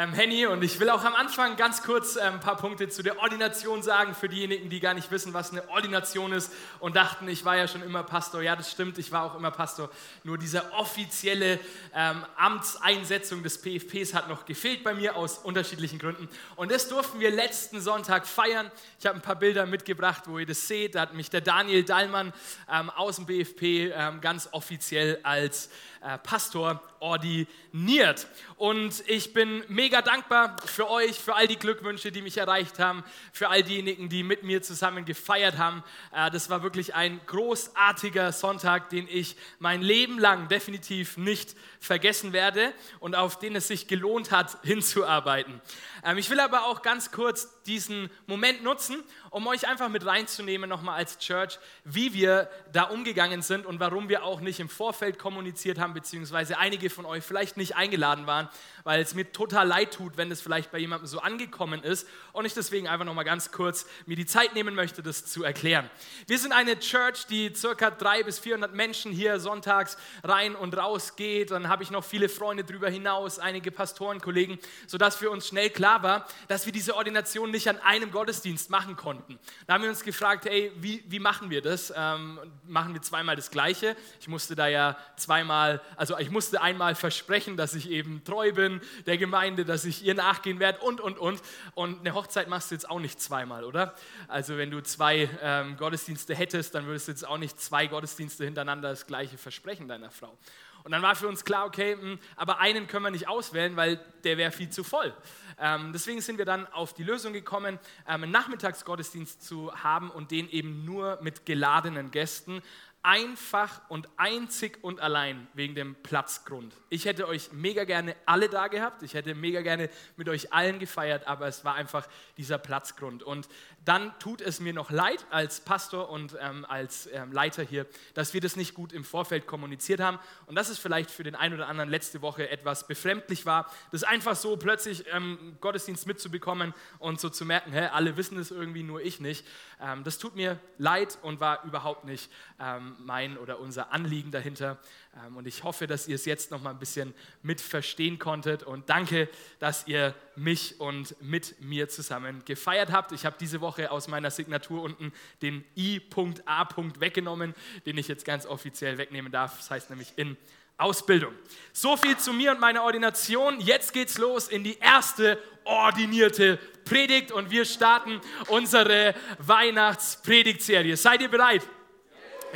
ähm, Henny und ich will auch am Anfang ganz kurz ähm, ein paar Punkte zu der Ordination sagen für diejenigen, die gar nicht wissen, was eine Ordination ist und dachten, ich war ja schon immer Pastor. Ja, das stimmt, ich war auch immer Pastor. Nur diese offizielle ähm, Amtseinsetzung des PFPs hat noch gefehlt bei mir aus unterschiedlichen Gründen. Und das durften wir letzten Sonntag feiern. Ich habe ein paar Bilder mitgebracht, wo ihr das seht. Da hat mich der Daniel Dallmann ähm, aus dem BFP ähm, ganz offiziell als äh, Pastor ordiniert. Und ich bin mega dankbar für euch, für all die Glückwünsche, die mich erreicht haben, für all diejenigen, die mit mir zusammen gefeiert haben. Äh, das war wirklich ein großartiger Sonntag, den ich mein Leben lang definitiv nicht vergessen werde und auf den es sich gelohnt hat, hinzuarbeiten. Ähm, ich will aber auch ganz kurz diesen Moment nutzen, um euch einfach mit reinzunehmen, nochmal als Church, wie wir da umgegangen sind und warum wir auch nicht im Vorfeld kommuniziert haben, beziehungsweise einige von euch vielleicht nicht eingeladen waren, weil es mir total leid tut, wenn es vielleicht bei jemandem so angekommen ist und ich deswegen einfach nochmal ganz kurz mir die Zeit nehmen möchte, das zu erklären. Wir sind eine Church, die circa 300 bis 400 Menschen hier sonntags rein und raus geht. Dann habe ich noch viele Freunde darüber hinaus, einige Pastorenkollegen, sodass für uns schnell klar war, dass wir diese Ordination nicht an einem Gottesdienst machen konnten. Da haben wir uns gefragt, ey, wie, wie machen wir das? Ähm, machen wir zweimal das Gleiche? Ich musste da ja zweimal, also ich musste einmal versprechen, dass ich eben treu bin der Gemeinde, dass ich ihr nachgehen werde und, und, und. Und eine Hochzeit machst du jetzt auch nicht zweimal, oder? Also wenn du zwei ähm, Gottesdienste hättest, dann würdest du jetzt auch nicht zwei Gottesdienste hintereinander das gleiche versprechen deiner Frau. Und dann war für uns klar, okay, mh, hm, aber einen können wir nicht auswählen, weil der wäre viel zu voll. Ähm, deswegen sind wir dann auf die Lösung gekommen, ähm, einen Nachmittagsgottesdienst zu haben und den eben nur mit geladenen Gästen einfach und einzig und allein wegen dem Platzgrund. Ich hätte euch mega gerne alle da gehabt, ich hätte mega gerne mit euch allen gefeiert, aber es war einfach dieser Platzgrund. Und dann tut es mir noch leid als Pastor und ähm, als ähm, Leiter hier, dass wir das nicht gut im Vorfeld kommuniziert haben und dass es vielleicht für den einen oder anderen letzte Woche etwas befremdlich war, das einfach so plötzlich ähm, Gottesdienst mitzubekommen und so zu merken, hä, alle wissen es irgendwie, nur ich nicht. Ähm, das tut mir leid und war überhaupt nicht ähm, mein oder unser Anliegen dahinter. Ähm, und ich hoffe, dass ihr es jetzt noch mal ein bisschen mit verstehen konntet. Und danke, dass ihr mich und mit mir zusammen gefeiert habt. Ich habe diese Woche aus meiner Signatur unten den I.A. weggenommen, den ich jetzt ganz offiziell wegnehmen darf. Das heißt nämlich in Ausbildung. So viel zu mir und meiner Ordination. Jetzt geht's los in die erste ordinierte Predigt und wir starten unsere Weihnachtspredigtserie. Seid ihr bereit?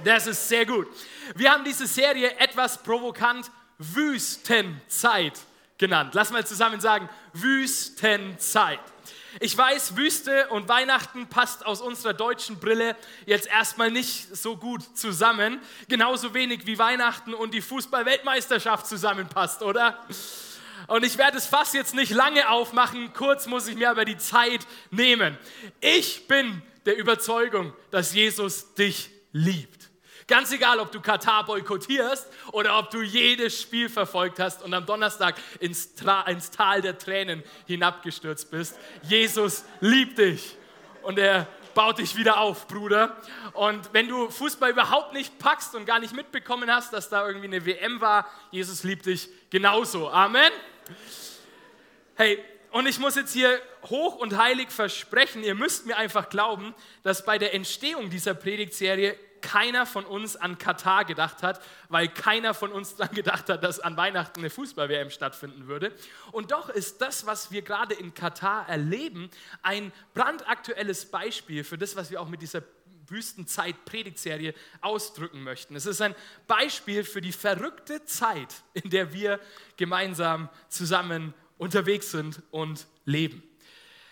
Das ist sehr gut. Wir haben diese Serie etwas provokant Wüstenzeit genannt. Lass mal zusammen sagen, Wüstenzeit. Ich weiß, Wüste und Weihnachten passt aus unserer deutschen Brille jetzt erstmal nicht so gut zusammen. Genauso wenig wie Weihnachten und die Fußball-Weltmeisterschaft zusammenpasst, oder? Und ich werde das Fass jetzt nicht lange aufmachen, kurz muss ich mir aber die Zeit nehmen. Ich bin der Überzeugung, dass Jesus dich liebt. Ganz egal, ob du Katar boykottierst oder ob du jedes Spiel verfolgt hast und am Donnerstag ins, Tra ins Tal der Tränen hinabgestürzt bist. Jesus liebt dich und er baut dich wieder auf, Bruder. Und wenn du Fußball überhaupt nicht packst und gar nicht mitbekommen hast, dass da irgendwie eine WM war, Jesus liebt dich genauso. Amen. Hey, und ich muss jetzt hier hoch und heilig versprechen, ihr müsst mir einfach glauben, dass bei der Entstehung dieser Predigtserie keiner von uns an Katar gedacht hat, weil keiner von uns daran gedacht hat, dass an Weihnachten eine Fußball-WM stattfinden würde. Und doch ist das, was wir gerade in Katar erleben, ein brandaktuelles Beispiel für das, was wir auch mit dieser Wüstenzeit-Predigtserie ausdrücken möchten. Es ist ein Beispiel für die verrückte Zeit, in der wir gemeinsam zusammen unterwegs sind und leben.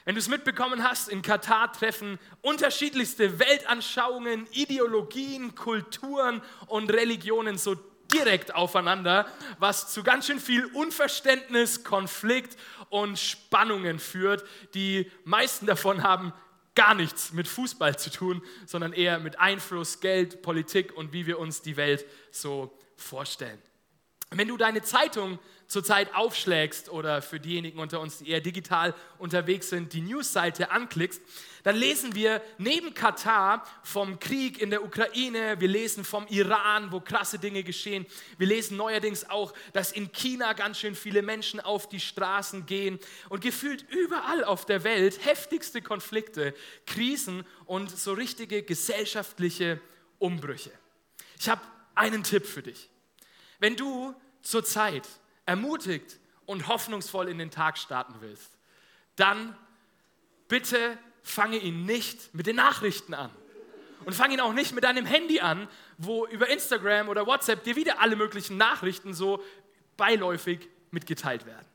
Wenn du es mitbekommen hast, in Katar treffen unterschiedlichste Weltanschauungen, Ideologien, Kulturen und Religionen so direkt aufeinander, was zu ganz schön viel Unverständnis, Konflikt und Spannungen führt. Die meisten davon haben gar nichts mit Fußball zu tun, sondern eher mit Einfluss, Geld, Politik und wie wir uns die Welt so vorstellen. Wenn du deine Zeitung zurzeit aufschlägst oder für diejenigen unter uns, die eher digital unterwegs sind, die Newsseite anklickst, dann lesen wir neben Katar vom Krieg in der Ukraine, wir lesen vom Iran, wo krasse Dinge geschehen, wir lesen neuerdings auch, dass in China ganz schön viele Menschen auf die Straßen gehen und gefühlt überall auf der Welt heftigste Konflikte, Krisen und so richtige gesellschaftliche Umbrüche. Ich habe einen Tipp für dich. Wenn du zurzeit ermutigt und hoffnungsvoll in den Tag starten willst, dann bitte fange ihn nicht mit den Nachrichten an. Und fange ihn auch nicht mit deinem Handy an, wo über Instagram oder WhatsApp dir wieder alle möglichen Nachrichten so beiläufig mitgeteilt werden.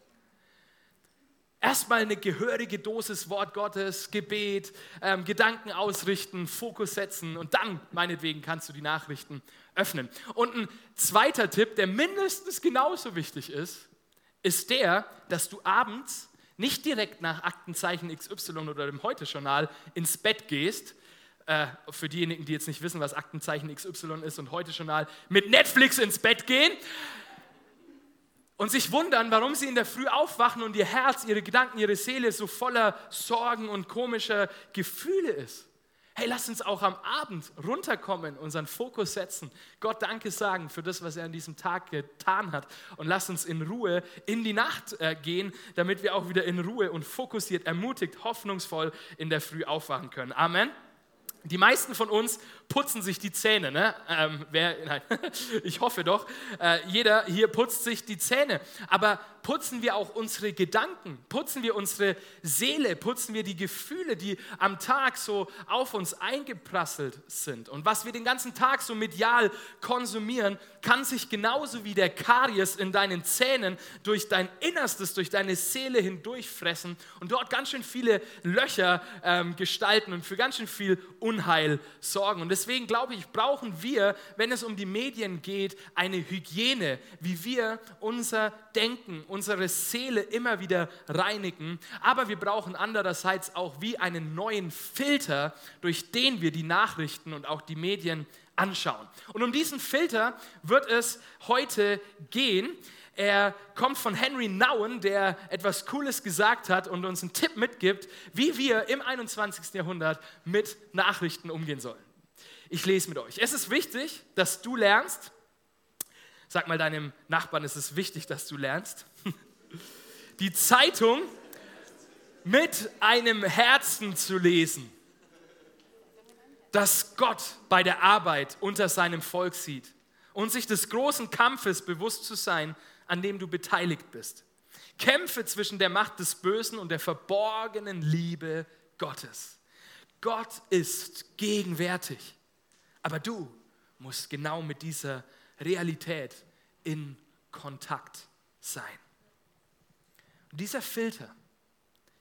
Erstmal eine gehörige Dosis Wort Gottes, Gebet, ähm, Gedanken ausrichten, Fokus setzen und dann, meinetwegen, kannst du die Nachrichten öffnen. Und ein zweiter Tipp, der mindestens genauso wichtig ist, ist der, dass du abends nicht direkt nach Aktenzeichen XY oder dem Heute-Journal ins Bett gehst, äh, für diejenigen, die jetzt nicht wissen, was Aktenzeichen XY ist und Heute-Journal, mit Netflix ins Bett gehen, und sich wundern, warum sie in der Früh aufwachen und ihr Herz, ihre Gedanken, ihre Seele so voller Sorgen und komischer Gefühle ist. Hey, lass uns auch am Abend runterkommen, unseren Fokus setzen, Gott Danke sagen für das, was er an diesem Tag getan hat und lass uns in Ruhe in die Nacht äh, gehen, damit wir auch wieder in Ruhe und fokussiert, ermutigt, hoffnungsvoll in der Früh aufwachen können. Amen. Die meisten von uns putzen sich die Zähne. Ne? Ähm, wer, nein, ich hoffe doch. Äh, jeder hier putzt sich die Zähne. Aber putzen wir auch unsere Gedanken? Putzen wir unsere Seele? Putzen wir die Gefühle, die am Tag so auf uns eingeprasselt sind? Und was wir den ganzen Tag so medial konsumieren, kann sich genauso wie der Karies in deinen Zähnen durch dein Innerstes, durch deine Seele hindurchfressen und dort ganz schön viele Löcher ähm, gestalten und für ganz schön viel Unheil sorgen. Und deswegen glaube ich, brauchen wir, wenn es um die Medien geht, eine Hygiene, wie wir unser Denken, unsere Seele immer wieder reinigen. Aber wir brauchen andererseits auch wie einen neuen Filter, durch den wir die Nachrichten und auch die Medien anschauen. Und um diesen Filter wird es heute gehen. Er kommt von Henry Nouwen, der etwas Cooles gesagt hat und uns einen Tipp mitgibt, wie wir im 21. Jahrhundert mit Nachrichten umgehen sollen. Ich lese mit euch. Es ist wichtig, dass du lernst. Sag mal deinem Nachbarn, es ist wichtig, dass du lernst. Die Zeitung mit einem Herzen zu lesen, das Gott bei der Arbeit unter seinem Volk sieht und sich des großen Kampfes bewusst zu sein, an dem du beteiligt bist. Kämpfe zwischen der Macht des Bösen und der verborgenen Liebe Gottes. Gott ist gegenwärtig. Aber du musst genau mit dieser Realität in Kontakt sein. Und dieser Filter,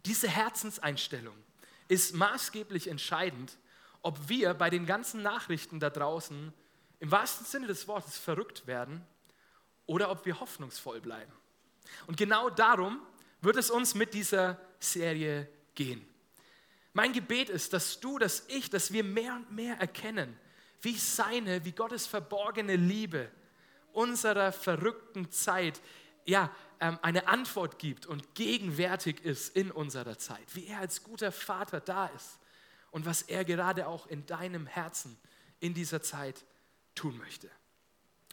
diese Herzenseinstellung ist maßgeblich entscheidend, ob wir bei den ganzen Nachrichten da draußen im wahrsten Sinne des Wortes verrückt werden oder ob wir hoffnungsvoll bleiben. Und genau darum wird es uns mit dieser Serie gehen. Mein Gebet ist, dass du, dass ich, dass wir mehr und mehr erkennen, wie seine, wie Gottes verborgene Liebe unserer verrückten Zeit ja, ähm, eine Antwort gibt und gegenwärtig ist in unserer Zeit, wie er als guter Vater da ist und was er gerade auch in deinem Herzen in dieser Zeit tun möchte.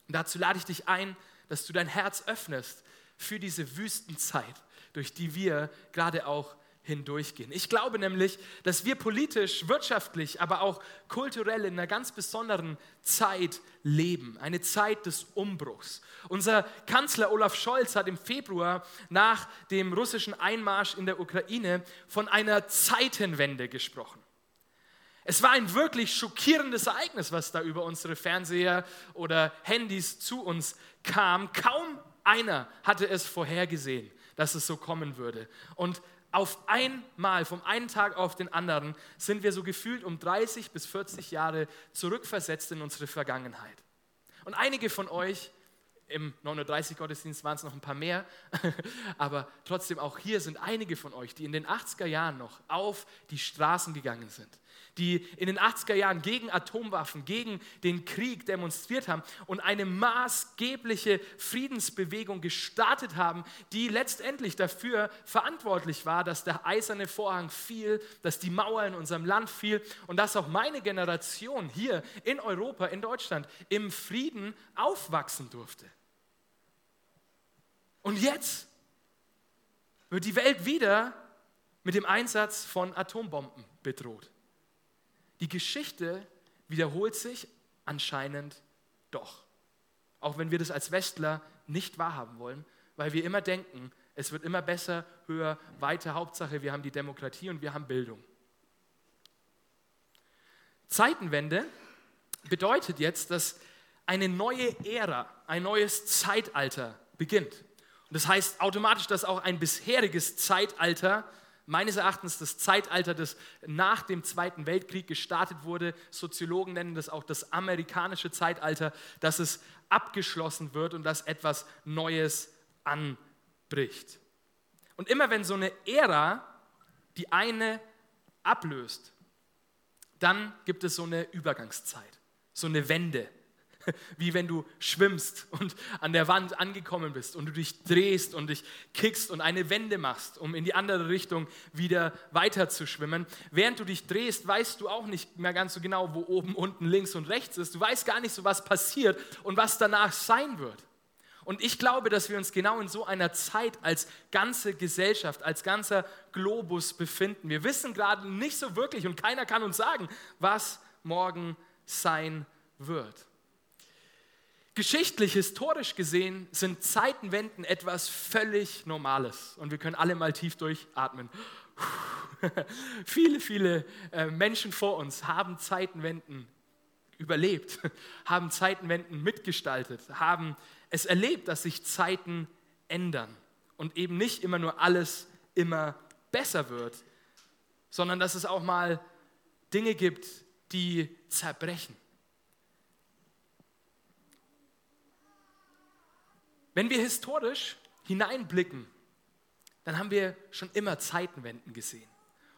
Und dazu lade ich dich ein, dass du dein Herz öffnest für diese Wüstenzeit, durch die wir gerade auch hindurchgehen. Ich glaube nämlich, dass wir politisch, wirtschaftlich, aber auch kulturell in einer ganz besonderen Zeit leben, eine Zeit des Umbruchs. Unser Kanzler Olaf Scholz hat im Februar nach dem russischen Einmarsch in der Ukraine von einer Zeitenwende gesprochen. Es war ein wirklich schockierendes Ereignis, was da über unsere Fernseher oder Handys zu uns kam. Kaum einer hatte es vorhergesehen, dass es so kommen würde. Und auf einmal, vom einen Tag auf den anderen, sind wir so gefühlt um 30 bis 40 Jahre zurückversetzt in unsere Vergangenheit. Und einige von euch, im 39 Gottesdienst waren es noch ein paar mehr, aber trotzdem auch hier sind einige von euch, die in den 80er Jahren noch auf die Straßen gegangen sind, die in den 80er Jahren gegen Atomwaffen, gegen den Krieg demonstriert haben und eine maßgebliche Friedensbewegung gestartet haben, die letztendlich dafür verantwortlich war, dass der eiserne Vorhang fiel, dass die Mauer in unserem Land fiel und dass auch meine Generation hier in Europa, in Deutschland, im Frieden aufwachsen durfte. Und jetzt wird die Welt wieder mit dem Einsatz von Atombomben bedroht. Die Geschichte wiederholt sich anscheinend doch. Auch wenn wir das als Westler nicht wahrhaben wollen, weil wir immer denken, es wird immer besser, höher, weiter. Hauptsache, wir haben die Demokratie und wir haben Bildung. Zeitenwende bedeutet jetzt, dass eine neue Ära, ein neues Zeitalter beginnt. Und das heißt automatisch, dass auch ein bisheriges Zeitalter meines Erachtens das Zeitalter, das nach dem Zweiten Weltkrieg gestartet wurde. Soziologen nennen das auch das amerikanische Zeitalter, dass es abgeschlossen wird und dass etwas Neues anbricht. Und immer wenn so eine Ära die eine ablöst, dann gibt es so eine Übergangszeit, so eine Wende. wie wenn du schwimmst und an der Wand angekommen bist und du dich drehst und dich kickst und eine Wende machst, um in die andere Richtung wieder weiter zu schwimmen. Während du dich drehst, weißt du auch nicht mehr ganz so genau, wo oben, unten, links und rechts ist. Du weißt gar nicht so, was passiert und was danach sein wird. Und ich glaube, dass wir uns genau in so einer Zeit als ganze Gesellschaft, als ganzer Globus befinden. Wir wissen gerade nicht so wirklich und keiner kann uns sagen, was morgen sein wird. Geschichtlich, historisch gesehen sind Zeitenwenden etwas völlig Normales und wir können alle mal tief durchatmen. viele, viele äh, Menschen vor uns haben Zeitenwenden überlebt, haben Zeitenwenden mitgestaltet, haben es erlebt, dass sich Zeiten ändern und eben nicht immer nur alles immer besser wird, sondern dass es auch mal Dinge gibt, die zerbrechen. Wenn wir historisch hineinblicken, dann haben wir schon immer Zeitenwenden gesehen.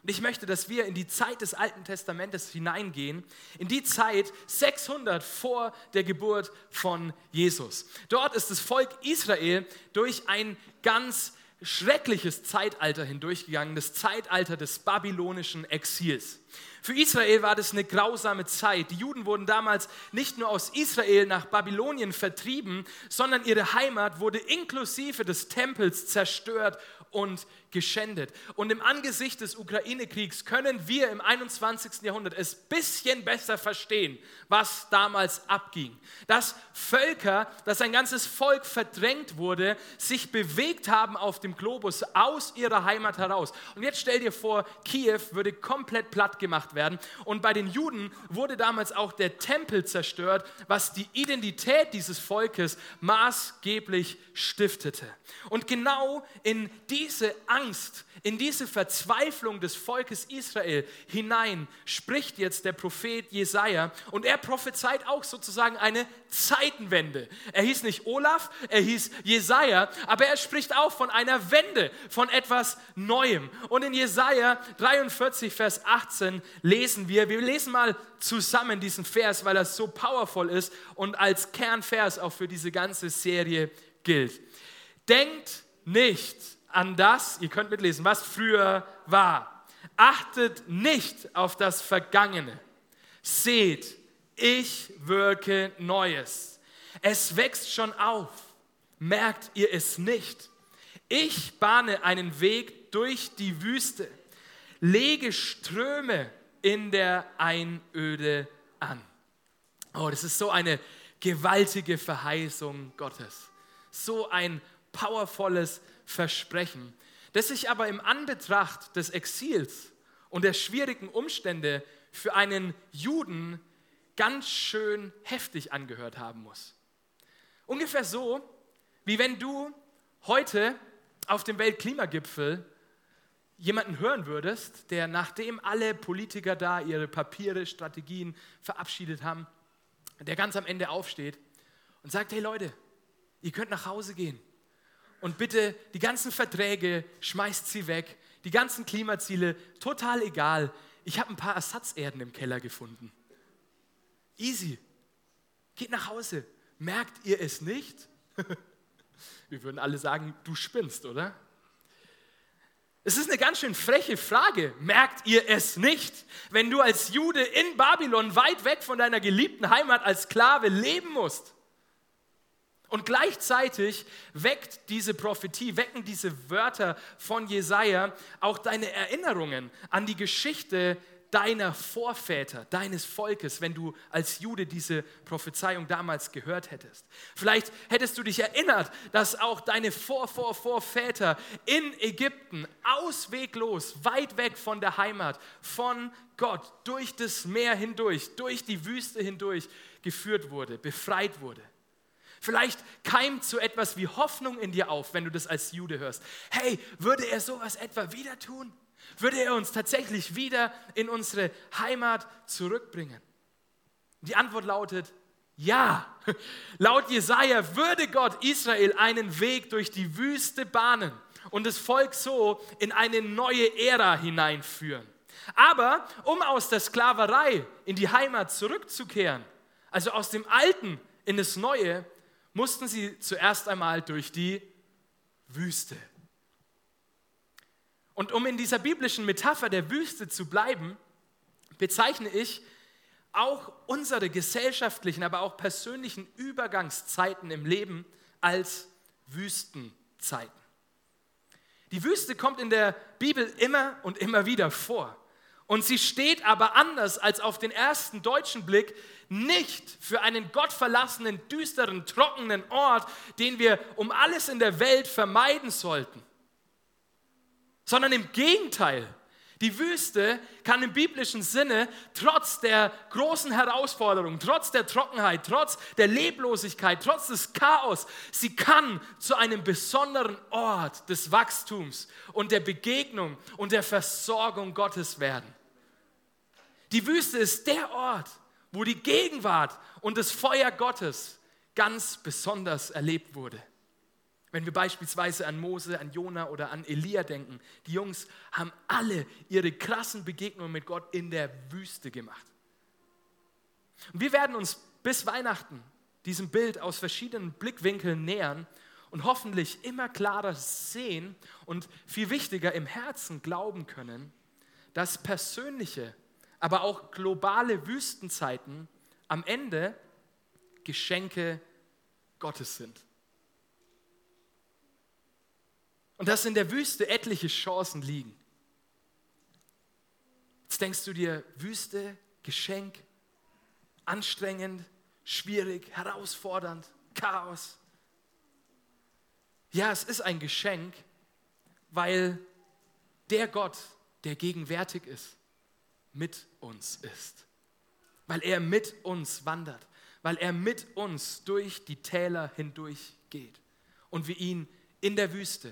Und ich möchte, dass wir in die Zeit des Alten Testamentes hineingehen, in die Zeit 600 vor der Geburt von Jesus. Dort ist das Volk Israel durch ein ganz schreckliches Zeitalter hindurchgegangen, das Zeitalter des babylonischen Exils. Für Israel war das eine grausame Zeit. Die Juden wurden damals nicht nur aus Israel nach Babylonien vertrieben, sondern ihre Heimat wurde inklusive des Tempels zerstört und geschändet. Und im Angesicht des Ukraine-Kriegs können wir im 21. Jahrhundert es bisschen besser verstehen, was damals abging. Dass Völker, dass ein ganzes Volk verdrängt wurde, sich bewegt haben auf dem Globus aus ihrer Heimat heraus. Und jetzt stell dir vor, Kiew würde komplett platt gemacht werden. Und bei den Juden wurde damals auch der Tempel zerstört, was die Identität dieses Volkes maßgeblich stiftete. Und genau in diese Angst, Angst, in diese Verzweiflung des Volkes Israel hinein spricht jetzt der Prophet Jesaja und er prophezeit auch sozusagen eine Zeitenwende. Er hieß nicht Olaf, er hieß Jesaja, aber er spricht auch von einer Wende, von etwas Neuem. Und in Jesaja 43, Vers 18 lesen wir, wir lesen mal zusammen diesen Vers, weil er so powerful ist und als Kernvers auch für diese ganze Serie gilt. Denkt nicht an das, ihr könnt mitlesen, was früher war. Achtet nicht auf das Vergangene. Seht, ich wirke Neues. Es wächst schon auf. Merkt ihr es nicht? Ich bahne einen Weg durch die Wüste, lege Ströme in der Einöde an. Oh, das ist so eine gewaltige Verheißung Gottes. So ein powervolles Versprechen, das sich aber im Anbetracht des Exils und der schwierigen Umstände für einen Juden ganz schön heftig angehört haben muss. Ungefähr so, wie wenn du heute auf dem Weltklimagipfel jemanden hören würdest, der nachdem alle Politiker da ihre Papiere, Strategien verabschiedet haben, der ganz am Ende aufsteht und sagt, hey Leute, ihr könnt nach Hause gehen und bitte die ganzen Verträge, schmeißt sie weg, die ganzen Klimaziele, total egal. ich habe ein paar Ersatzerden im Keller gefunden. Easy. Geht nach Hause. Merkt ihr es nicht? Wir würden alle sagen, du spinnst, oder? Es ist eine ganz schön freche Frage. Merkt ihr es nicht, wenn du als Jude in Babylon weit weg von deiner geliebten Heimat als Sklave leben musst? Und gleichzeitig weckt diese Prophetie, wecken diese Wörter von Jesaja auch deine Erinnerungen an die Geschichte deiner Vorväter, deines Volkes, wenn du als Jude diese Prophezeiung damals gehört hättest. Vielleicht hättest du dich erinnert, dass auch deine Vor, Vor, Vorväter in Ägypten ausweglos, weit weg von der Heimat, von Gott, durch das Meer hindurch, durch die Wüste hindurch geführt wurde, befreit wurde. Vielleicht keimt so etwas wie Hoffnung in dir auf, wenn du das als Jude hörst. Hey, würde er sowas etwa wieder tun? Würde er uns tatsächlich wieder in unsere Heimat zurückbringen? Die Antwort lautet ja. Laut Jesaja würde Gott Israel einen Weg durch die Wüste bahnen und das Volk so in eine neue Ära hineinführen. Aber um aus der Sklaverei in die Heimat zurückzukehren, also aus dem Alten in das Neue, mussten sie zuerst einmal durch die Wüste. Und um in dieser biblischen Metapher der Wüste zu bleiben, bezeichne ich auch unsere gesellschaftlichen, aber auch persönlichen Übergangszeiten im Leben als Wüstenzeiten. Die Wüste kommt in der Bibel immer und immer wieder vor. Und sie steht aber anders als auf den ersten deutschen Blick nicht für einen gottverlassenen, düsteren, trockenen Ort, den wir um alles in der Welt vermeiden sollten sondern im Gegenteil. Die Wüste kann im biblischen Sinne trotz der großen Herausforderungen, trotz der Trockenheit, trotz der Leblosigkeit, trotz des Chaos, sie kann zu einem besonderen Ort des Wachstums und der Begegnung und der Versorgung Gottes werden. Die Wüste ist der Ort, wo die Gegenwart und das Feuer Gottes ganz besonders erlebt wurde. Wenn wir beispielsweise an Mose, an Jona oder an Elia denken, die Jungs haben alle ihre krassen Begegnungen mit Gott in der Wüste gemacht. Und wir werden uns bis Weihnachten diesem Bild aus verschiedenen Blickwinkeln nähern und hoffentlich immer klarer sehen und viel wichtiger im Herzen glauben können, dass persönliche, aber auch globale Wüstenzeiten am Ende Geschenke Gottes sind. Und dass in der Wüste etliche Chancen liegen. Jetzt denkst du dir, Wüste, Geschenk, anstrengend, schwierig, herausfordernd, Chaos. Ja, es ist ein Geschenk, weil der Gott, der gegenwärtig ist, mit uns ist. Weil er mit uns wandert, weil er mit uns durch die Täler hindurch geht und wir ihn in der Wüste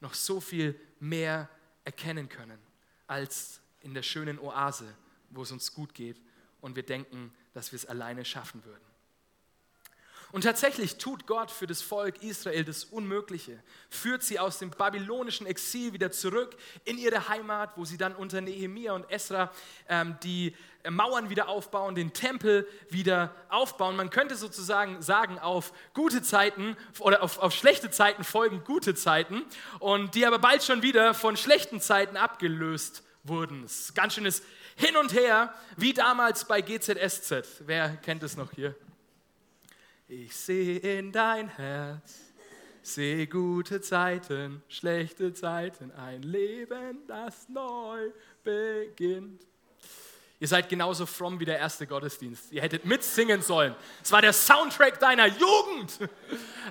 noch so viel mehr erkennen können als in der schönen Oase, wo es uns gut geht und wir denken, dass wir es alleine schaffen würden. Und tatsächlich tut Gott für das Volk Israel das Unmögliche, führt sie aus dem babylonischen Exil wieder zurück in ihre Heimat, wo sie dann unter Nehemia und Esra ähm, die Mauern wieder aufbauen, den Tempel wieder aufbauen. Man könnte sozusagen sagen, auf gute Zeiten oder auf, auf schlechte Zeiten folgen gute Zeiten und die aber bald schon wieder von schlechten Zeiten abgelöst wurden. Es ist ganz schönes Hin und Her, wie damals bei GZSZ. Wer kennt es noch hier? Ich sehe in dein Herz, sehe gute Zeiten, schlechte Zeiten, ein Leben, das neu beginnt. Ihr seid genauso fromm wie der erste Gottesdienst. Ihr hättet mitsingen sollen. Es war der Soundtrack deiner Jugend.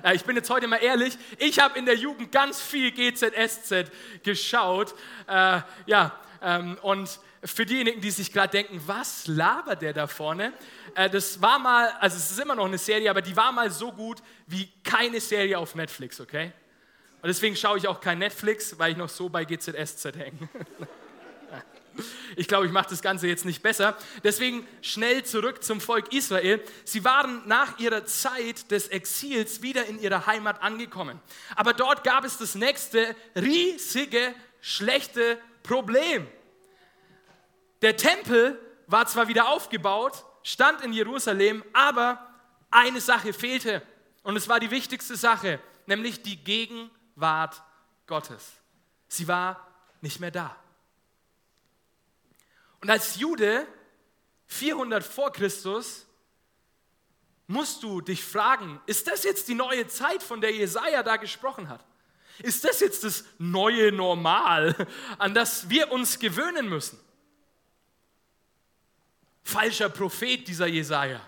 Äh, ich bin jetzt heute mal ehrlich. Ich habe in der Jugend ganz viel GZSZ geschaut. Äh, ja, ähm, und für diejenigen, die sich gerade denken, was labert der da vorne? Äh, das war mal, also es ist immer noch eine Serie, aber die war mal so gut wie keine Serie auf Netflix, okay? Und deswegen schaue ich auch kein Netflix, weil ich noch so bei GZSZ hänge. Ich glaube, ich mache das Ganze jetzt nicht besser. Deswegen schnell zurück zum Volk Israel. Sie waren nach ihrer Zeit des Exils wieder in ihrer Heimat angekommen. Aber dort gab es das nächste riesige, schlechte Problem. Der Tempel war zwar wieder aufgebaut, stand in Jerusalem, aber eine Sache fehlte. Und es war die wichtigste Sache, nämlich die Gegenwart Gottes. Sie war nicht mehr da. Und als Jude 400 vor Christus musst du dich fragen, ist das jetzt die neue Zeit, von der Jesaja da gesprochen hat? Ist das jetzt das neue Normal, an das wir uns gewöhnen müssen? Falscher Prophet, dieser Jesaja.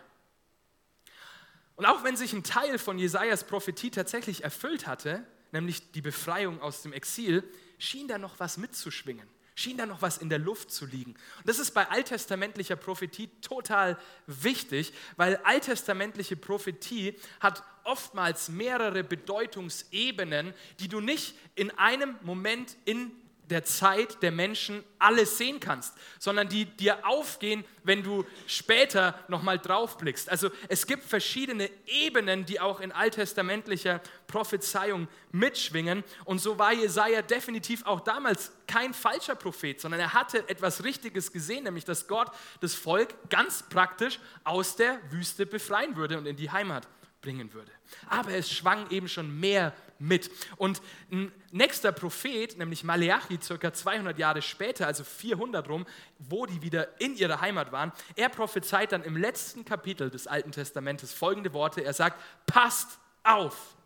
Und auch wenn sich ein Teil von Jesajas Prophetie tatsächlich erfüllt hatte, nämlich die Befreiung aus dem Exil, schien da noch was mitzuschwingen schien da noch was in der Luft zu liegen. Und das ist bei alttestamentlicher Prophetie total wichtig, weil alttestamentliche Prophetie hat oftmals mehrere Bedeutungsebenen, die du nicht in einem Moment in der Zeit der Menschen alles sehen kannst, sondern die dir aufgehen, wenn du später nochmal draufblickst. Also es gibt verschiedene Ebenen, die auch in alttestamentlicher Prophezeiung mitschwingen. Und so war Jesaja definitiv auch damals kein falscher Prophet, sondern er hatte etwas Richtiges gesehen, nämlich dass Gott das Volk ganz praktisch aus der Wüste befreien würde und in die Heimat bringen würde. Aber es schwang eben schon mehr mit. Und ein nächster Prophet, nämlich Maleachi, circa 200 Jahre später, also 400 rum, wo die wieder in ihrer Heimat waren, er prophezeit dann im letzten Kapitel des Alten Testamentes folgende Worte. Er sagt, passt auf,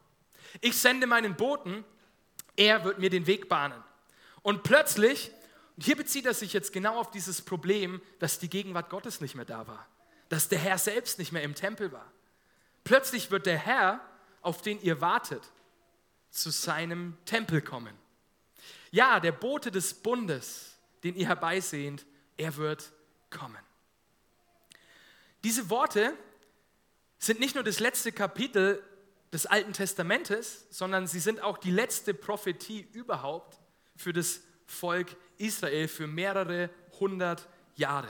ich sende meinen Boten, er wird mir den Weg bahnen. Und plötzlich, und hier bezieht er sich jetzt genau auf dieses Problem, dass die Gegenwart Gottes nicht mehr da war, dass der Herr selbst nicht mehr im Tempel war. Plötzlich wird der Herr, auf den ihr wartet, zu seinem Tempel kommen. Ja, der Bote des Bundes, den ihr herbeisehnt, er wird kommen. Diese Worte sind nicht nur das letzte Kapitel des Alten Testamentes, sondern sie sind auch die letzte Prophetie überhaupt für das Volk Israel für mehrere hundert Jahre.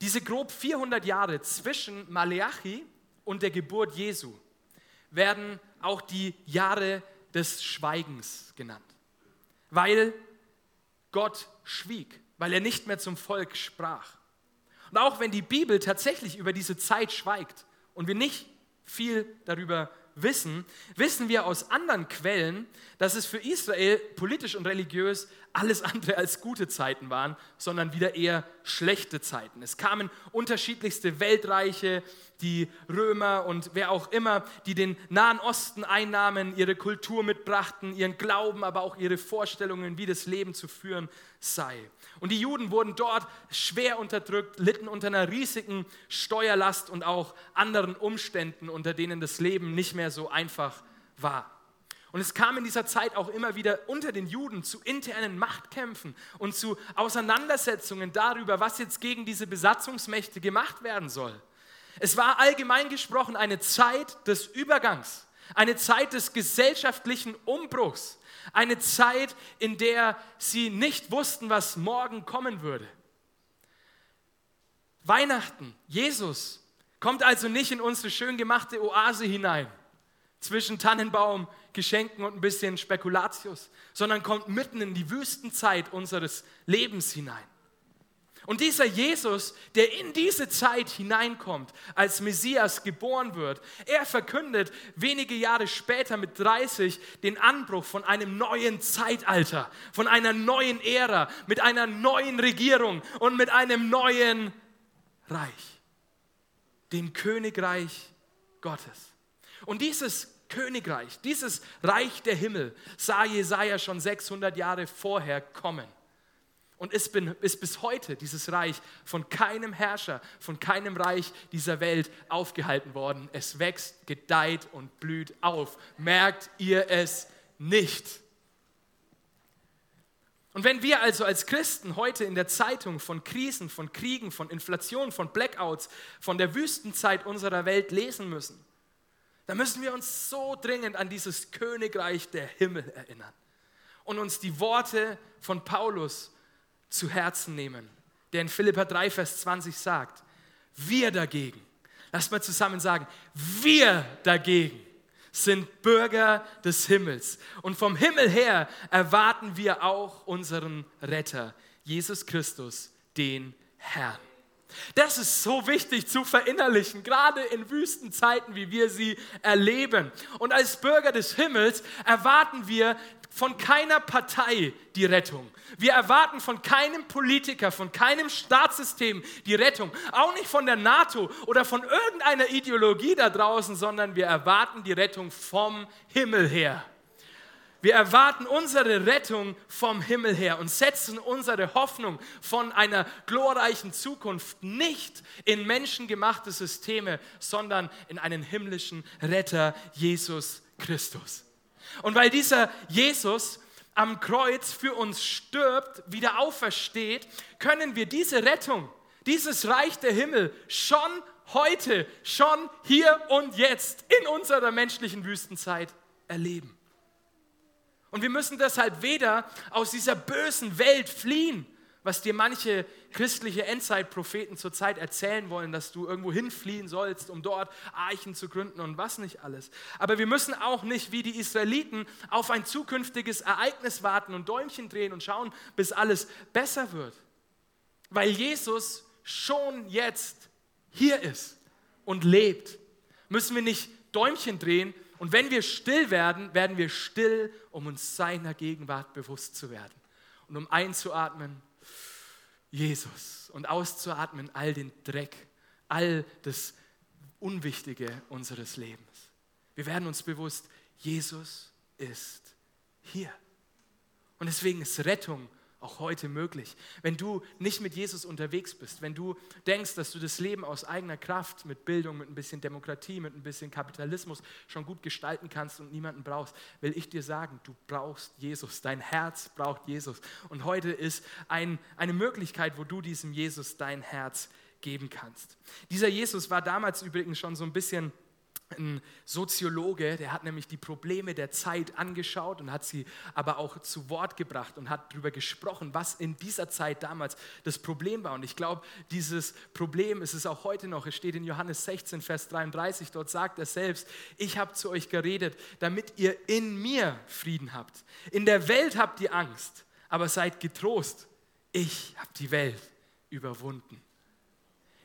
Diese grob 400 Jahre zwischen Maleachi und der Geburt Jesu werden auch die Jahre des Schweigens genannt, weil Gott schwieg, weil er nicht mehr zum Volk sprach. Und auch wenn die Bibel tatsächlich über diese Zeit schweigt und wir nicht viel darüber wissen, wissen wir aus anderen Quellen, dass es für Israel politisch und religiös alles andere als gute Zeiten waren, sondern wieder eher schlechte Zeiten. Es kamen unterschiedlichste Weltreiche, die Römer und wer auch immer, die den Nahen Osten einnahmen, ihre Kultur mitbrachten, ihren Glauben, aber auch ihre Vorstellungen, wie das Leben zu führen sei. Und die Juden wurden dort schwer unterdrückt, litten unter einer riesigen Steuerlast und auch anderen Umständen, unter denen das Leben nicht mehr so einfach war. Und es kam in dieser Zeit auch immer wieder unter den Juden zu internen Machtkämpfen und zu Auseinandersetzungen darüber, was jetzt gegen diese Besatzungsmächte gemacht werden soll. Es war allgemein gesprochen eine Zeit des Übergangs, eine Zeit des gesellschaftlichen Umbruchs, eine Zeit, in der sie nicht wussten, was morgen kommen würde. Weihnachten, Jesus, kommt also nicht in unsere schön gemachte Oase hinein, zwischen Tannenbaum, Geschenken und ein bisschen Spekulatius, sondern kommt mitten in die Wüstenzeit unseres Lebens hinein. Und dieser Jesus, der in diese Zeit hineinkommt, als Messias geboren wird, er verkündet wenige Jahre später mit 30 den Anbruch von einem neuen Zeitalter, von einer neuen Ära, mit einer neuen Regierung und mit einem neuen Reich, dem Königreich Gottes. Und dieses Königreich, dieses Reich der Himmel sah Jesaja schon 600 Jahre vorher kommen. Und ist, ist bis heute dieses Reich von keinem Herrscher, von keinem Reich dieser Welt aufgehalten worden. Es wächst, gedeiht und blüht auf. Merkt ihr es nicht? Und wenn wir also als Christen heute in der Zeitung von Krisen, von Kriegen, von Inflation, von Blackouts, von der Wüstenzeit unserer Welt lesen müssen, da müssen wir uns so dringend an dieses Königreich der Himmel erinnern und uns die Worte von Paulus zu Herzen nehmen, der in Philippa 3, Vers 20 sagt, wir dagegen, lasst mal zusammen sagen, wir dagegen sind Bürger des Himmels und vom Himmel her erwarten wir auch unseren Retter, Jesus Christus, den Herrn. Das ist so wichtig zu verinnerlichen, gerade in Wüstenzeiten, wie wir sie erleben. Und als Bürger des Himmels erwarten wir von keiner Partei die Rettung. Wir erwarten von keinem Politiker, von keinem Staatssystem die Rettung. Auch nicht von der NATO oder von irgendeiner Ideologie da draußen, sondern wir erwarten die Rettung vom Himmel her. Wir erwarten unsere Rettung vom Himmel her und setzen unsere Hoffnung von einer glorreichen Zukunft nicht in menschengemachte Systeme, sondern in einen himmlischen Retter, Jesus Christus. Und weil dieser Jesus am Kreuz für uns stirbt, wieder aufersteht, können wir diese Rettung, dieses Reich der Himmel schon heute, schon hier und jetzt in unserer menschlichen Wüstenzeit erleben. Und wir müssen deshalb weder aus dieser bösen Welt fliehen, was dir manche christliche Endzeitpropheten zurzeit erzählen wollen, dass du irgendwo hinfliehen sollst, um dort Archen zu gründen und was nicht alles. Aber wir müssen auch nicht wie die Israeliten auf ein zukünftiges Ereignis warten und Däumchen drehen und schauen, bis alles besser wird. Weil Jesus schon jetzt hier ist und lebt, müssen wir nicht Däumchen drehen, und wenn wir still werden, werden wir still, um uns seiner Gegenwart bewusst zu werden. Und um einzuatmen, Jesus. Und auszuatmen, all den Dreck, all das Unwichtige unseres Lebens. Wir werden uns bewusst, Jesus ist hier. Und deswegen ist Rettung auch heute möglich. Wenn du nicht mit Jesus unterwegs bist, wenn du denkst, dass du das Leben aus eigener Kraft mit Bildung, mit ein bisschen Demokratie, mit ein bisschen Kapitalismus schon gut gestalten kannst und niemanden brauchst, will ich dir sagen, du brauchst Jesus. Dein Herz braucht Jesus. Und heute ist ein, eine Möglichkeit, wo du diesem Jesus dein Herz geben kannst. Dieser Jesus war damals übrigens schon so ein bisschen ein Soziologe, der hat nämlich die Probleme der Zeit angeschaut und hat sie aber auch zu Wort gebracht und hat darüber gesprochen, was in dieser Zeit damals das Problem war. Und ich glaube, dieses Problem ist es auch heute noch. Es steht in Johannes 16, Vers 33, dort sagt er selbst, ich habe zu euch geredet, damit ihr in mir Frieden habt. In der Welt habt ihr Angst, aber seid getrost. Ich habe die Welt überwunden.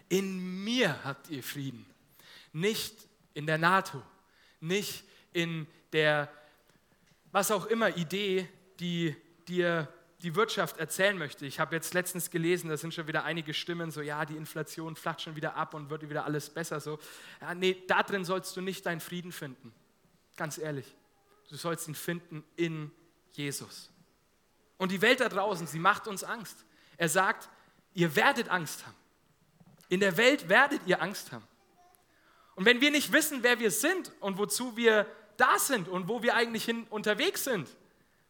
In mir habt ihr Frieden. Nicht in der NATO, nicht in der, was auch immer, Idee, die dir die Wirtschaft erzählen möchte. Ich habe jetzt letztens gelesen, da sind schon wieder einige Stimmen, so ja, die Inflation flacht schon wieder ab und wird wieder alles besser. So, ja, nee, da drin sollst du nicht deinen Frieden finden. Ganz ehrlich. Du sollst ihn finden in Jesus. Und die Welt da draußen, sie macht uns Angst. Er sagt, ihr werdet Angst haben. In der Welt werdet ihr Angst haben. Und wenn wir nicht wissen, wer wir sind und wozu wir da sind und wo wir eigentlich hin unterwegs sind,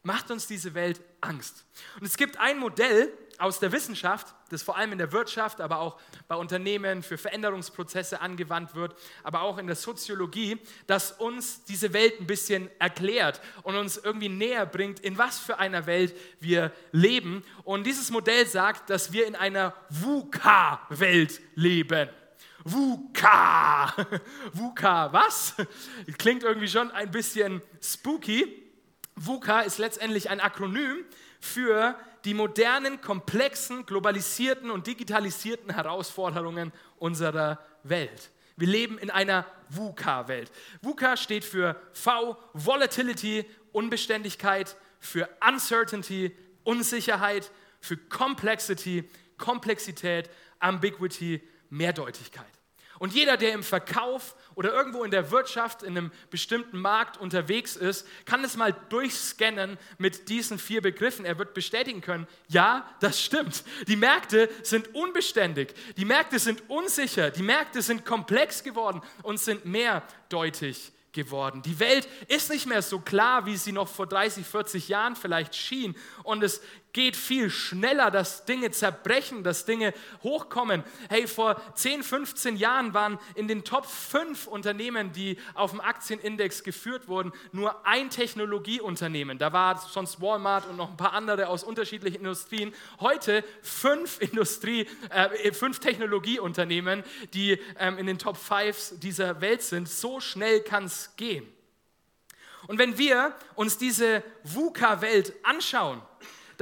macht uns diese Welt Angst. Und es gibt ein Modell aus der Wissenschaft, das vor allem in der Wirtschaft, aber auch bei Unternehmen für Veränderungsprozesse angewandt wird, aber auch in der Soziologie, das uns diese Welt ein bisschen erklärt und uns irgendwie näher bringt, in was für einer Welt wir leben. Und dieses Modell sagt, dass wir in einer VUCA-Welt leben. VUCA. VUCA, was? Klingt irgendwie schon ein bisschen spooky. VUCA ist letztendlich ein Akronym für die modernen, komplexen, globalisierten und digitalisierten Herausforderungen unserer Welt. Wir leben in einer VUCA-Welt. VUCA steht für V, Volatility, Unbeständigkeit, für Uncertainty, Unsicherheit, für Complexity, Komplexität, Ambiguity, Mehrdeutigkeit. Und jeder, der im Verkauf oder irgendwo in der Wirtschaft in einem bestimmten Markt unterwegs ist, kann es mal durchscannen mit diesen vier Begriffen. Er wird bestätigen können, ja, das stimmt. Die Märkte sind unbeständig, die Märkte sind unsicher, die Märkte sind komplex geworden und sind mehrdeutig geworden. Die Welt ist nicht mehr so klar, wie sie noch vor 30, 40 Jahren vielleicht schien. Und es geht viel schneller, dass Dinge zerbrechen, dass Dinge hochkommen. Hey, vor 10, 15 Jahren waren in den Top 5 Unternehmen, die auf dem Aktienindex geführt wurden, nur ein Technologieunternehmen. Da war sonst Walmart und noch ein paar andere aus unterschiedlichen Industrien. Heute fünf, Industrie, äh, fünf Technologieunternehmen, die ähm, in den Top 5 dieser Welt sind. So schnell kann es gehen. Und wenn wir uns diese VUCA-Welt anschauen,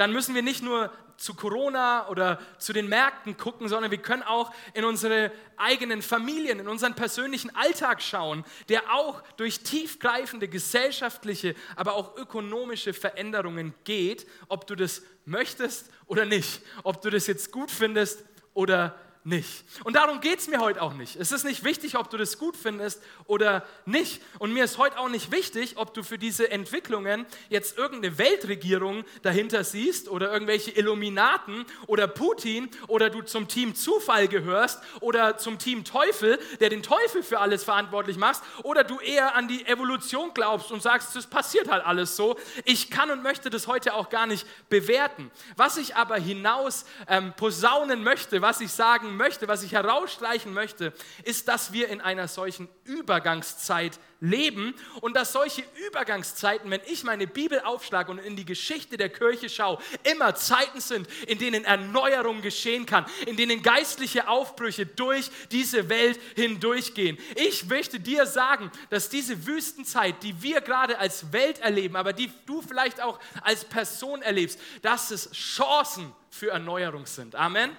dann müssen wir nicht nur zu Corona oder zu den Märkten gucken, sondern wir können auch in unsere eigenen Familien, in unseren persönlichen Alltag schauen, der auch durch tiefgreifende gesellschaftliche, aber auch ökonomische Veränderungen geht, ob du das möchtest oder nicht, ob du das jetzt gut findest oder nicht nicht. Und darum geht es mir heute auch nicht. Es ist nicht wichtig, ob du das gut findest oder nicht. Und mir ist heute auch nicht wichtig, ob du für diese Entwicklungen jetzt irgendeine Weltregierung dahinter siehst oder irgendwelche Illuminaten oder Putin oder du zum Team Zufall gehörst oder zum Team Teufel, der den Teufel für alles verantwortlich machst oder du eher an die Evolution glaubst und sagst, das passiert halt alles so. Ich kann und möchte das heute auch gar nicht bewerten. Was ich aber hinaus ähm, posaunen möchte, was ich sagen sagen möchte, was ich herausstreichen möchte, ist, dass wir in einer solchen Übergangszeit leben und dass solche Übergangszeiten, wenn ich meine Bibel aufschlage und in die Geschichte der Kirche schaue, immer Zeiten sind, in denen Erneuerung geschehen kann, in denen geistliche Aufbrüche durch diese Welt hindurchgehen. Ich möchte dir sagen, dass diese Wüstenzeit, die wir gerade als Welt erleben, aber die du vielleicht auch als Person erlebst, dass es Chancen für Erneuerung sind. Amen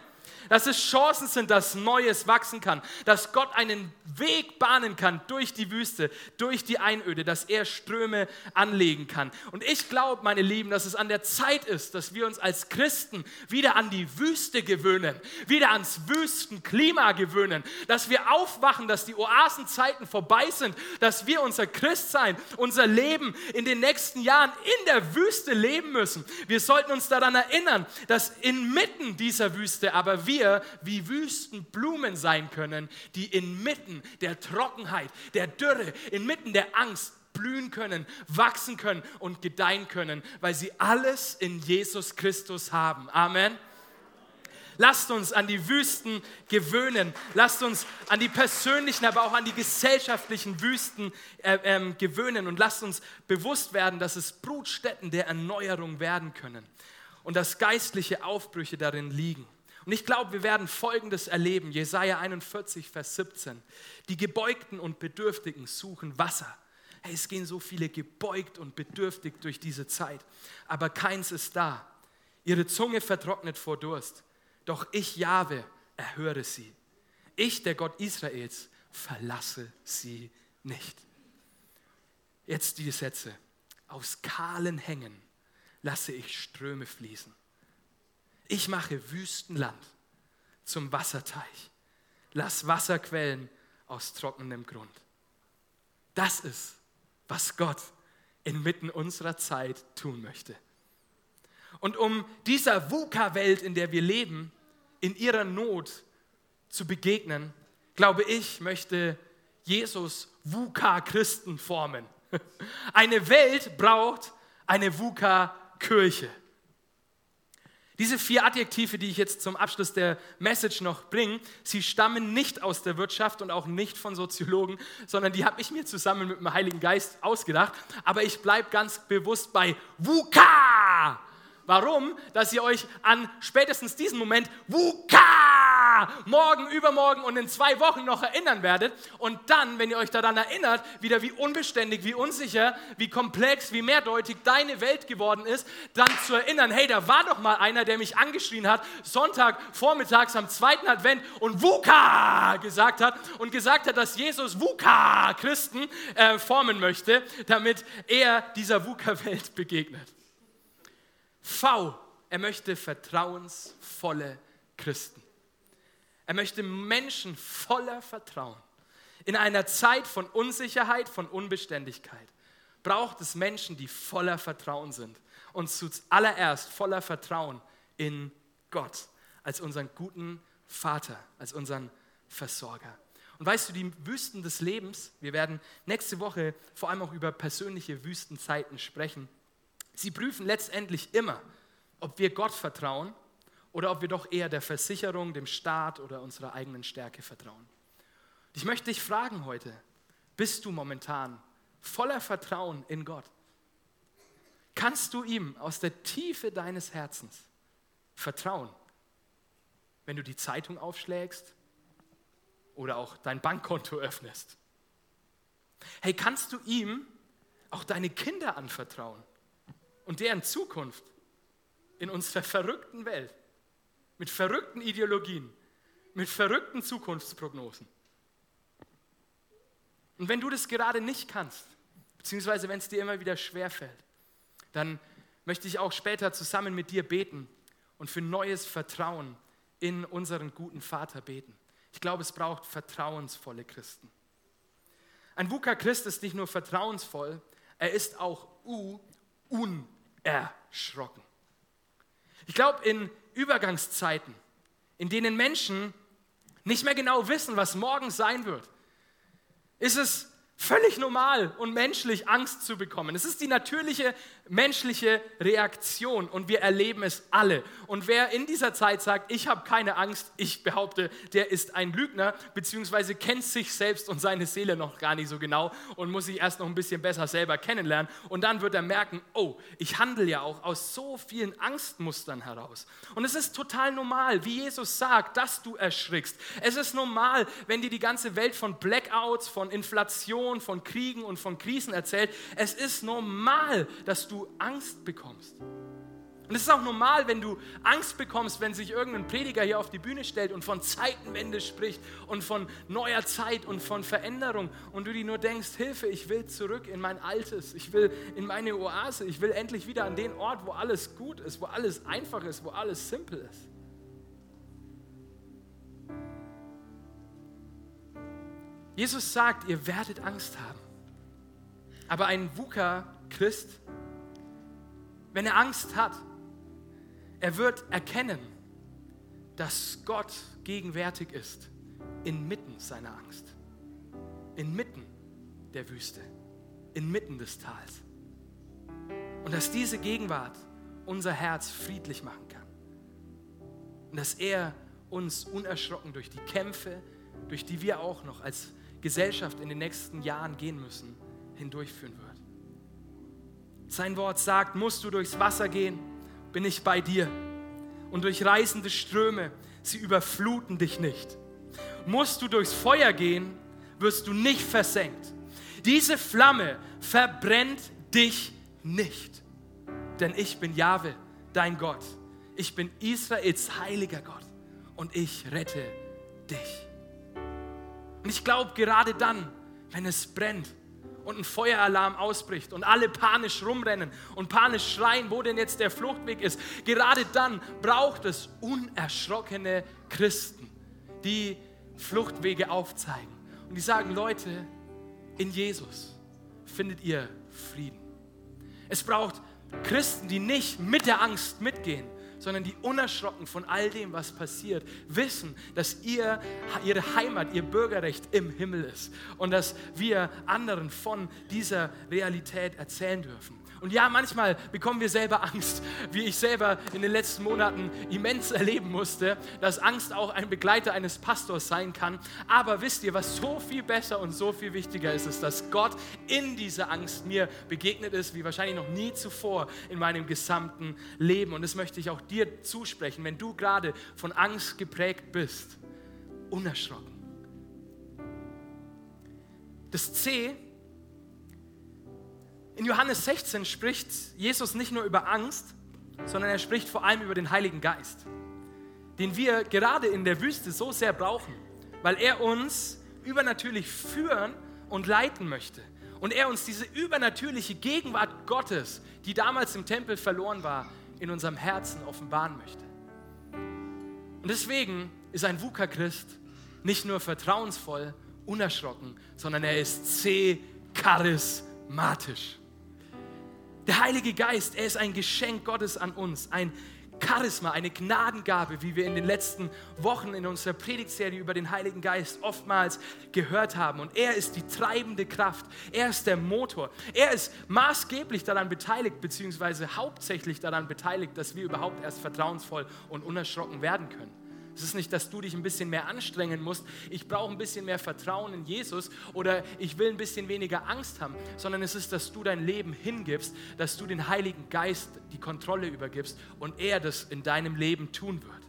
dass es Chancen sind, dass Neues wachsen kann, dass Gott einen Weg bahnen kann durch die Wüste, durch die Einöde, dass er Ströme anlegen kann. Und ich glaube, meine Lieben, dass es an der Zeit ist, dass wir uns als Christen wieder an die Wüste gewöhnen, wieder ans Wüstenklima gewöhnen, dass wir aufwachen, dass die Oasenzeiten vorbei sind, dass wir unser Christsein, unser Leben in den nächsten Jahren in der Wüste leben müssen. Wir sollten uns daran erinnern, dass inmitten dieser Wüste aber wir wir wie Wüstenblumen sein können, die inmitten der Trockenheit, der Dürre, inmitten der Angst blühen können, wachsen können und gedeihen können, weil sie alles in Jesus Christus haben. Amen. Lasst uns an die Wüsten gewöhnen. Lasst uns an die persönlichen, aber auch an die gesellschaftlichen Wüsten äh, äh, gewöhnen. Und lasst uns bewusst werden, dass es Brutstätten der Erneuerung werden können und dass geistliche Aufbrüche darin liegen. Und ich glaube, wir werden Folgendes erleben. Jesaja 41, Vers 17. Die Gebeugten und Bedürftigen suchen Wasser. Hey, es gehen so viele gebeugt und bedürftig durch diese Zeit, aber keins ist da. Ihre Zunge vertrocknet vor Durst. Doch ich, Jahwe, erhöre sie. Ich, der Gott Israels, verlasse sie nicht. Jetzt die Sätze. Aus kahlen Hängen lasse ich Ströme fließen. Ich mache Wüstenland zum Wasserteich. Lass Wasserquellen aus trockenem Grund. Das ist, was Gott inmitten unserer Zeit tun möchte. Und um dieser VUCA-Welt, in der wir leben, in ihrer Not zu begegnen, glaube ich, möchte Jesus VUCA-Christen formen. Eine Welt braucht eine VUCA-Kirche. Diese vier Adjektive, die ich jetzt zum Abschluss der Message noch bringe, sie stammen nicht aus der Wirtschaft und auch nicht von Soziologen, sondern die habe ich mir zusammen mit dem Heiligen Geist ausgedacht. Aber ich bleibe ganz bewusst bei VUCA. Warum? Dass ihr euch an spätestens diesen Moment VUCA morgen, übermorgen und in zwei Wochen noch erinnern werdet. Und dann, wenn ihr euch daran erinnert, wieder wie unbeständig, wie unsicher, wie komplex, wie mehrdeutig deine Welt geworden ist, dann zu erinnern, hey, da war doch mal einer, der mich angeschrien hat, Sonntag vormittags am zweiten Advent und VUCA gesagt hat und gesagt hat, dass Jesus VUCA Christen äh, formen möchte, damit er dieser VUCA-Welt begegnet. V, er möchte vertrauensvolle Christen. Er möchte Menschen voller Vertrauen. In einer Zeit von Unsicherheit, von Unbeständigkeit braucht es Menschen, die voller Vertrauen sind. Und zuallererst voller Vertrauen in Gott als unseren guten Vater, als unseren Versorger. Und weißt du, die Wüsten des Lebens, wir werden nächste Woche vor allem auch über persönliche Wüstenzeiten sprechen. Sie prüfen letztendlich immer, ob wir Gott vertrauen oder ob wir doch eher der Versicherung, dem Staat oder unserer eigenen Stärke vertrauen. Ich möchte dich fragen heute, bist du momentan voller Vertrauen in Gott? Kannst du ihm aus der Tiefe deines Herzens vertrauen, wenn du die Zeitung aufschlägst oder auch dein Bankkonto öffnest? Hey, kannst du ihm auch deine Kinder anvertrauen? und deren Zukunft, in unserer verrückten Welt, mit verrückten Ideologien, mit verrückten Zukunftsprognosen. Und wenn du das gerade nicht kannst, beziehungsweise wenn es dir immer wieder schwerfällt, dann möchte ich auch später zusammen mit dir beten und für neues Vertrauen in unseren guten Vater beten. Ich glaube, es braucht vertrauensvolle Christen. Ein VUCA-Christ ist nicht nur vertrauensvoll, er ist auch unerschrocken. Ich glaube, in Übergangszeiten, in denen Menschen nicht mehr genau wissen, was morgen sein wird, ist es völlig normal und menschlich, Angst zu bekommen. Es ist die natürliche menschliche Reaktion und wir erleben es alle. Und wer in dieser Zeit sagt, ich habe keine Angst, ich behaupte, der ist ein Lügner, beziehungsweise kennt sich selbst und seine Seele noch gar nicht so genau und muss sich erst noch ein bisschen besser selber kennenlernen. Und dann wird er merken, oh, ich handle ja auch aus so vielen Angstmustern heraus. Und es ist total normal, wie Jesus sagt, dass du erschrickst. Es ist normal, wenn dir die ganze Welt von Blackouts, von Inflation, Situation, von Kriegen und von Krisen erzählt. Es ist normal, dass du Angst bekommst. Und es ist auch normal, wenn du Angst bekommst, wenn sich irgendein Prediger hier auf die Bühne stellt und von Zeitenwende spricht und von neuer Zeit und von Veränderung und du dir nur denkst, Hilfe, ich will zurück in mein Altes, ich will in meine Oase, ich will endlich wieder an den Ort, wo alles gut ist, wo alles einfach ist, wo alles simpel ist. Jesus sagt, ihr werdet Angst haben. Aber ein VUCA-Christ, wenn er Angst hat, er wird erkennen, dass Gott gegenwärtig ist inmitten seiner Angst, inmitten der Wüste, inmitten des Tals. Und dass diese Gegenwart unser Herz friedlich machen kann. Und dass er uns unerschrocken durch die Kämpfe, durch die wir auch noch als Gesellschaft in den nächsten Jahren gehen müssen, hindurchführen wird. Sein Wort sagt, musst du durchs Wasser gehen, bin ich bei dir. Und durch reißende Ströme, sie überfluten dich nicht. Musst du durchs Feuer gehen, wirst du nicht versenkt. Diese Flamme verbrennt dich nicht. Denn ich bin Jahwe, dein Gott. Ich bin Israels heiliger Gott und ich rette dich. Und ich glaube, gerade dann, wenn es brennt und ein Feueralarm ausbricht und alle panisch rumrennen und panisch schreien, wo denn jetzt der Fluchtweg ist, gerade dann braucht es unerschrockene Christen, die Fluchtwege aufzeigen. Und die sagen, Leute, in Jesus findet ihr Frieden. Es braucht Christen, die nicht mit der Angst mitgehen, sondern die unerschrocken von all dem, was passiert, wissen, dass ihr, ihre Heimat, ihr Bürgerrecht im Himmel ist und dass wir anderen von dieser Realität erzählen dürfen. Und ja, manchmal bekommen wir selber Angst, wie ich selber in den letzten Monaten immens erleben musste, dass Angst auch ein Begleiter eines Pastors sein kann. Aber wisst ihr, was so viel besser und so viel wichtiger ist, ist, dass Gott in dieser Angst mir begegnet ist, wie wahrscheinlich noch nie zuvor in meinem gesamten Leben. Und das möchte ich auch dir zusprechen, wenn du gerade von Angst geprägt bist. Unerschrocken. Das C in Johannes 16 spricht Jesus nicht nur über Angst, sondern er spricht vor allem über den Heiligen Geist, den wir gerade in der Wüste so sehr brauchen, weil er uns übernatürlich führen und leiten möchte. Und er uns diese übernatürliche Gegenwart Gottes, die damals im Tempel verloren war, in unserem Herzen offenbaren möchte. Und deswegen ist ein VUCA-Christ nicht nur vertrauensvoll, unerschrocken, sondern er ist C-charismatisch. Der Heilige Geist, er ist ein Geschenk Gottes an uns, ein Charisma, eine Gnadengabe, wie wir in den letzten Wochen in unserer Predigtserie über den Heiligen Geist oftmals gehört haben. Und er ist die treibende Kraft, er ist der Motor, er ist maßgeblich daran beteiligt, beziehungsweise hauptsächlich daran beteiligt, dass wir überhaupt erst vertrauensvoll und unerschrocken werden können. Es ist nicht, dass du dich ein bisschen mehr anstrengen musst, ich brauche ein bisschen mehr Vertrauen in Jesus oder ich will ein bisschen weniger Angst haben, sondern es ist, dass du dein Leben hingibst, dass du den Heiligen Geist die Kontrolle übergibst und er das in deinem Leben tun wird.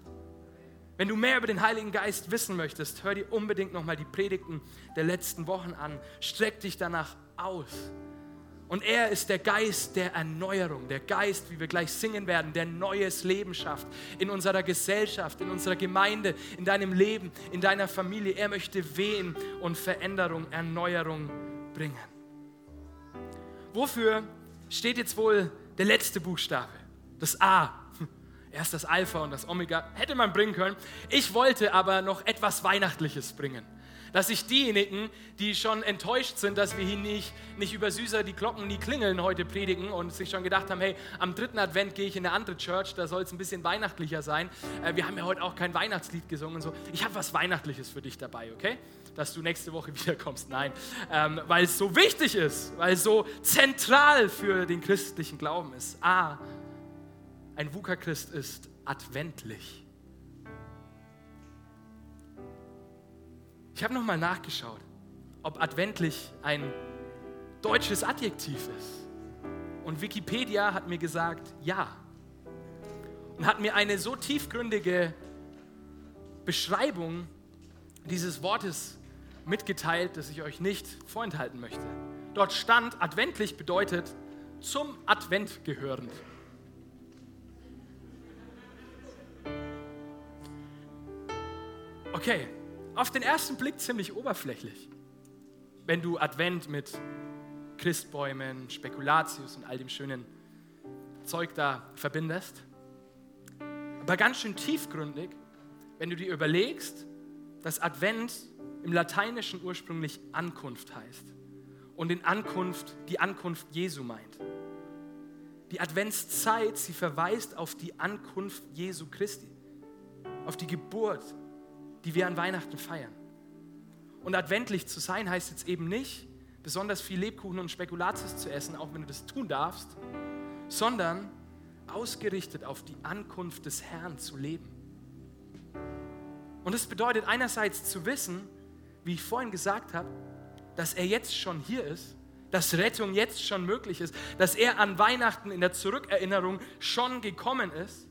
Wenn du mehr über den Heiligen Geist wissen möchtest, hör dir unbedingt nochmal die Predigten der letzten Wochen an. Streck dich danach aus Und er ist der Geist der Erneuerung, der Geist, wie wir gleich singen werden, der neues Leben schafft in unserer Gesellschaft, in unserer Gemeinde, in deinem Leben, in deiner Familie. Er möchte wehen und Veränderung, Erneuerung bringen. Wofür steht jetzt wohl der letzte Buchstabe? Das A. Erst das Alpha und das Omega hätte man bringen können. Ich wollte aber noch etwas Weihnachtliches bringen dass sich diejenigen, die schon enttäuscht sind, dass wir hier nicht, nicht über Süßer die Glocken nie klingeln heute predigen und sich schon gedacht haben, hey, am dritten Advent gehe ich in eine andere Church, da soll es ein bisschen weihnachtlicher sein. Äh, wir haben ja heute auch kein Weihnachtslied gesungen und so. Ich habe was Weihnachtliches für dich dabei, okay? Dass du nächste Woche wiederkommst. Nein, ähm, weil es so wichtig ist, weil es so zentral für den christlichen Glauben ist. A, ein wuka christ ist adventlich. Ich habe nochmal nachgeschaut, ob adventlich ein deutsches Adjektiv ist. Und Wikipedia hat mir gesagt, ja. Und hat mir eine so tiefgründige Beschreibung dieses Wortes mitgeteilt, dass ich euch nicht vorenthalten möchte. Dort stand, adventlich bedeutet zum Advent gehörend. Okay, auf den ersten Blick ziemlich oberflächlich. Wenn du Advent mit Christbäumen, Spekulatius und all dem schönen Zeug da verbindest. Aber ganz schön tiefgründig, wenn du dir überlegst, dass Advent im Lateinischen ursprünglich Ankunft heißt und in Ankunft die Ankunft Jesu meint. Die Adventszeit, sie verweist auf die Ankunft Jesu Christi, auf die Geburt die wir an Weihnachten feiern. Und adventlich zu sein heißt jetzt eben nicht, besonders viel Lebkuchen und Spekulatius zu essen, auch wenn du das tun darfst, sondern ausgerichtet auf die Ankunft des Herrn zu leben. Und es bedeutet einerseits zu wissen, wie ich vorhin gesagt habe, dass er jetzt schon hier ist, dass Rettung jetzt schon möglich ist, dass er an Weihnachten in der Zurückerinnerung schon gekommen ist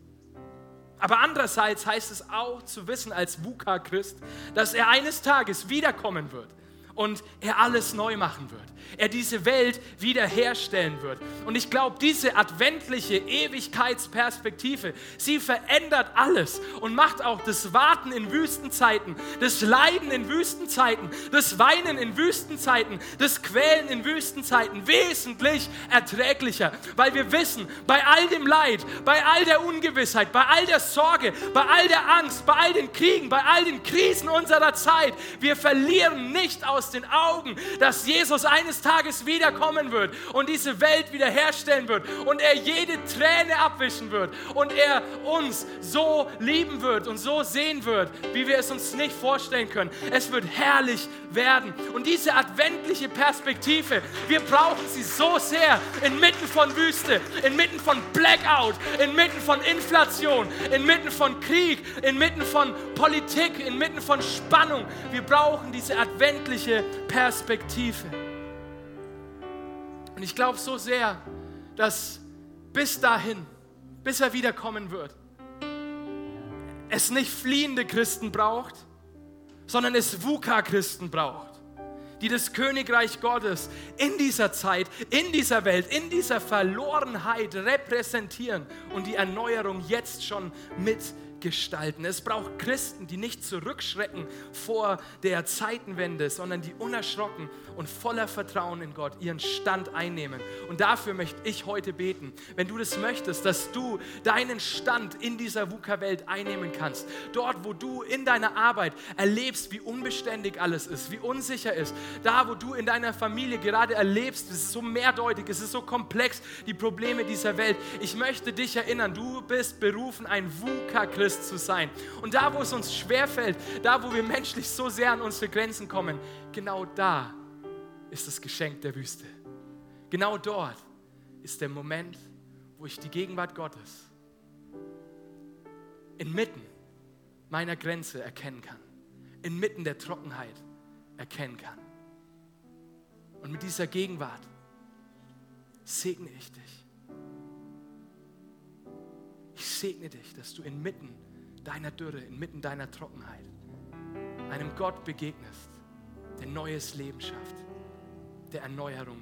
aber andererseits heißt es auch zu wissen als VUCA-Christ, dass er eines Tages wiederkommen wird und er alles neu machen wird. Er diese Welt wiederherstellen wird. Und ich glaube, diese adventliche Ewigkeitsperspektive, sie verändert alles und macht auch das Warten in Wüstenzeiten, das Leiden in Wüstenzeiten, das Weinen in Wüstenzeiten, das Quälen in Wüstenzeiten wesentlich erträglicher, weil wir wissen, bei all dem Leid, bei all der Ungewissheit, bei all der Sorge, bei all der Angst, bei all den Kriegen, bei all den Krisen unserer Zeit, wir verlieren nicht aus den Augen, dass Jesus eines Tages wiederkommen wird und diese Welt wiederherstellen wird und er jede Träne abwischen wird und er uns so lieben wird und so sehen wird, wie wir es uns nicht vorstellen können. Es wird herrlich werden. Und diese adventliche Perspektive, wir brauchen sie so sehr inmitten von Wüste, inmitten von Blackout, inmitten von Inflation, inmitten von Krieg, inmitten von Politik, inmitten von Spannung. Wir brauchen diese adventliche Perspektive. Und ich glaube so sehr, dass bis dahin, bis er wiederkommen wird, es nicht fliehende Christen braucht, sondern es VUCA-Christen braucht, die das Königreich Gottes in dieser Zeit, in dieser Welt, in dieser Verlorenheit repräsentieren und die Erneuerung jetzt schon mit gestalten. Es braucht Christen, die nicht zurückschrecken vor der Zeitenwende, sondern die unerschrocken und voller Vertrauen in Gott ihren Stand einnehmen. Und dafür möchte ich heute beten, wenn du das möchtest, dass du deinen Stand in dieser VUCA-Welt einnehmen kannst. Dort, wo du in deiner Arbeit erlebst, wie unbeständig alles ist, wie unsicher ist. Da, wo du in deiner Familie gerade erlebst, es ist so mehrdeutig, es ist so komplex, die Probleme dieser Welt. Ich möchte dich erinnern, du bist berufen, ein VUCA-Christ Christ zu sein. Und da, wo es uns schwerfällt, da, wo wir menschlich so sehr an unsere Grenzen kommen, genau da ist das Geschenk der Wüste. Genau dort ist der Moment, wo ich die Gegenwart Gottes inmitten meiner Grenze erkennen kann, inmitten der Trockenheit erkennen kann. Und mit dieser Gegenwart segne ich dich. Ich segne dich, dass du inmitten deiner Dürre, inmitten deiner Trockenheit einem Gott begegnest, der neues Leben schafft, der Erneuerung